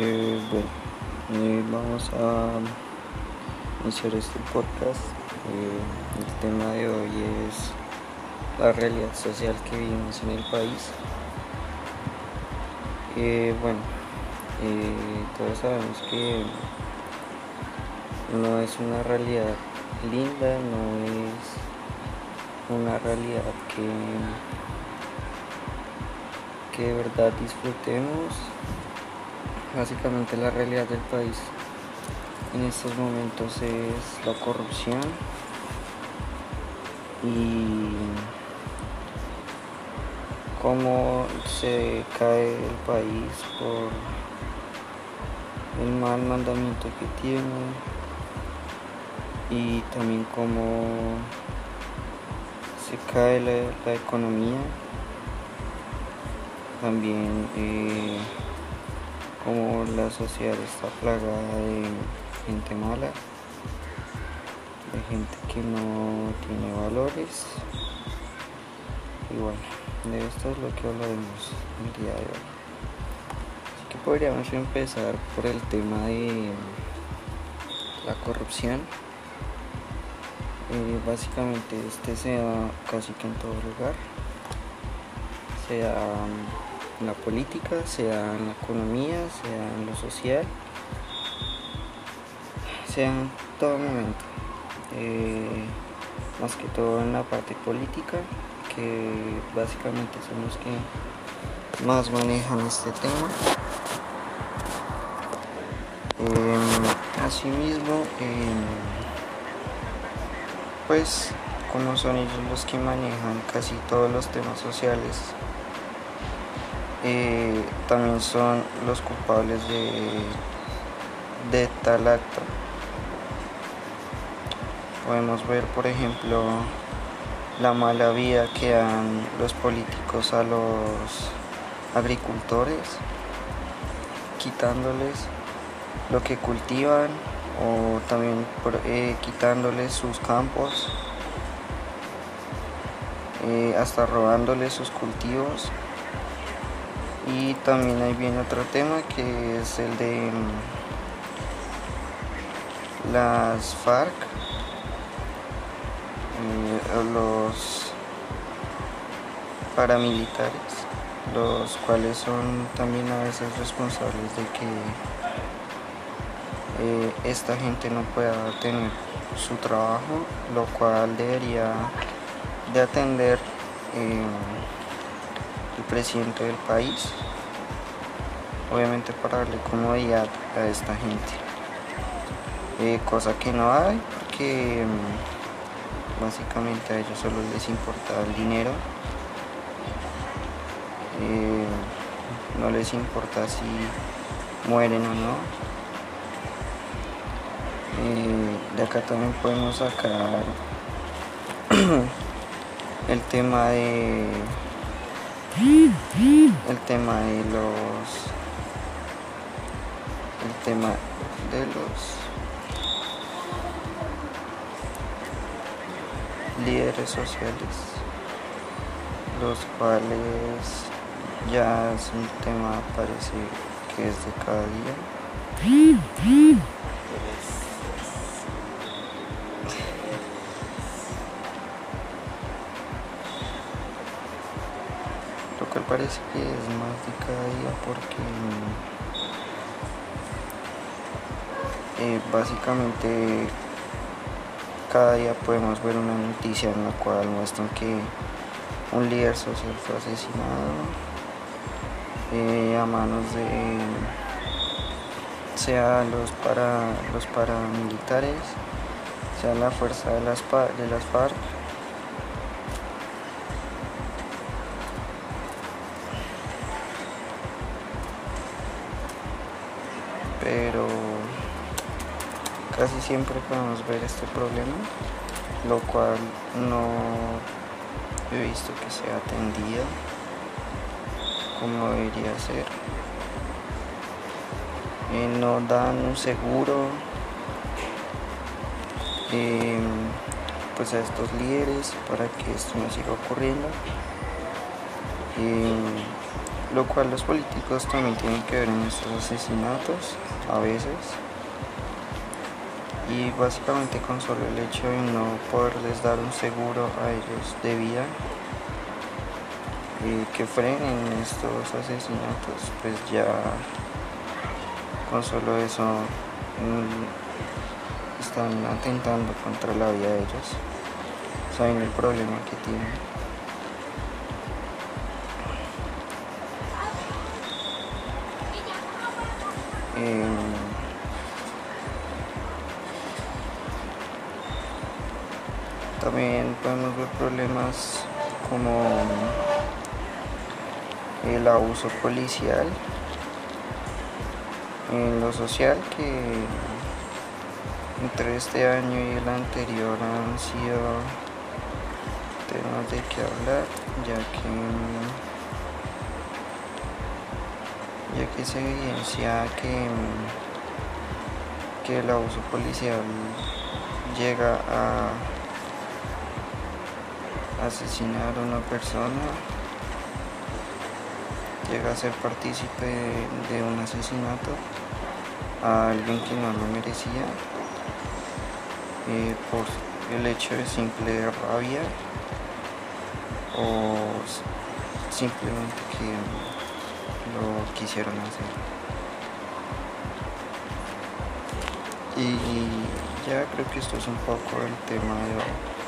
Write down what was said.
Bueno, eh, vamos a iniciar este podcast. Eh, el tema de hoy es la realidad social que vivimos en el país. Eh, bueno, eh, todos sabemos que no es una realidad linda, no es una realidad que, que de verdad disfrutemos. Básicamente la realidad del país en estos momentos es la corrupción y cómo se cae el país por el mal mandamiento que tiene y también cómo se cae la, economía. También eh, como la sociedad está plagada de gente mala de gente que no tiene valores. Y bueno de esto es lo que hablaremos el día de hoy. Así que podríamos empezar por el tema de la corrupción. Eh, básicamente este se casi que en todo lugar. Sea en la política sea en la economía sea en lo social sea en todo momento. Eh, más que todo en la parte política que básicamente son los que más manejan este tema. Eh, asimismo eh, pues como son ellos los que manejan casi todos los temas sociales eh, también son los culpables de, de tal acto. Podemos ver por ejemplo la mala vida que dan los políticos a los agricultores quitándoles lo que cultivan o también eh, quitándoles sus campos eh, hasta robándoles sus cultivos y también ahí viene otro tema que es el de mm, las FARC. Eh, los paramilitares los cuales son también a veces responsables de que eh, esta gente no pueda tener su trabajo, lo cual debería de atender eh, el presidente del país, obviamente para darle comodidad a esta gente, eh, cosa que no hay porque mm, básicamente a ellos solo les importa el dinero, eh, no les importa si mueren o no, eh, de acá también podemos sacar el tema de el tema de los el tema de los líderes sociales los cuales ya es un tema parece que es de cada día parece que es más de cada día porque eh, básicamente cada día podemos ver una noticia en la cual muestran que un líder social fue asesinado eh, a manos de sea los para los paramilitares sea la fuerza de las de las FARC pero casi siempre podemos ver este problema, lo cual no he visto que sea atendida como debería ser. Eh, no dan un seguro eh, pues a estos líderes para que esto no siga ocurriendo. Eh, lo cual los políticos también tienen que ver en estos asesinatos a veces. Y básicamente con solo el hecho de no poderles dar un seguro a ellos de vida y que frenen estos asesinatos pues ya con solo eso mm, están atentando contra la vida de ellos. Saben el problema que tienen eh, También podemos ver problemas como el abuso policial en lo social que entre este año y el anterior han sido temas de que hablar ya que ya que se evidencia que, que el abuso policial llega a asesinar a una persona, llega a ser partícipe de un asesinato a alguien que no lo merecía eh, por el hecho de simple rabia o simplemente que lo quisieron hacer. Y ya creo que esto es un poco el tema de hoy.